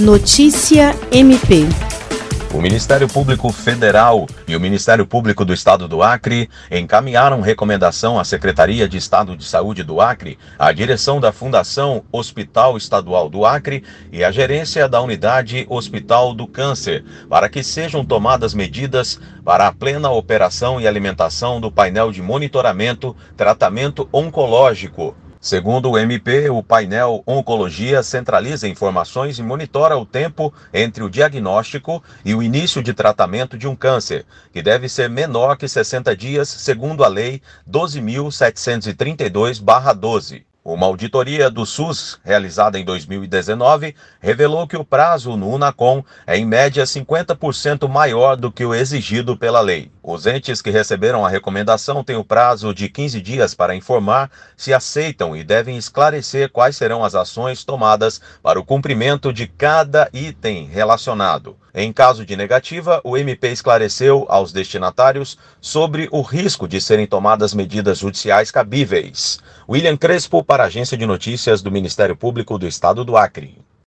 Notícia MP. O Ministério Público Federal e o Ministério Público do Estado do Acre encaminharam recomendação à Secretaria de Estado de Saúde do Acre, à direção da Fundação Hospital Estadual do Acre e à gerência da Unidade Hospital do Câncer, para que sejam tomadas medidas para a plena operação e alimentação do painel de monitoramento tratamento oncológico Segundo o MP, o painel Oncologia centraliza informações e monitora o tempo entre o diagnóstico e o início de tratamento de um câncer, que deve ser menor que 60 dias, segundo a Lei 12.732-12. Uma auditoria do SUS, realizada em 2019, revelou que o prazo no UNACOM é em média 50% maior do que o exigido pela lei. Os entes que receberam a recomendação têm o prazo de 15 dias para informar se aceitam e devem esclarecer quais serão as ações tomadas para o cumprimento de cada item relacionado. Em caso de negativa, o MP esclareceu aos destinatários sobre o risco de serem tomadas medidas judiciais cabíveis. William Crespo, para a Agência de Notícias do Ministério Público do Estado do Acre.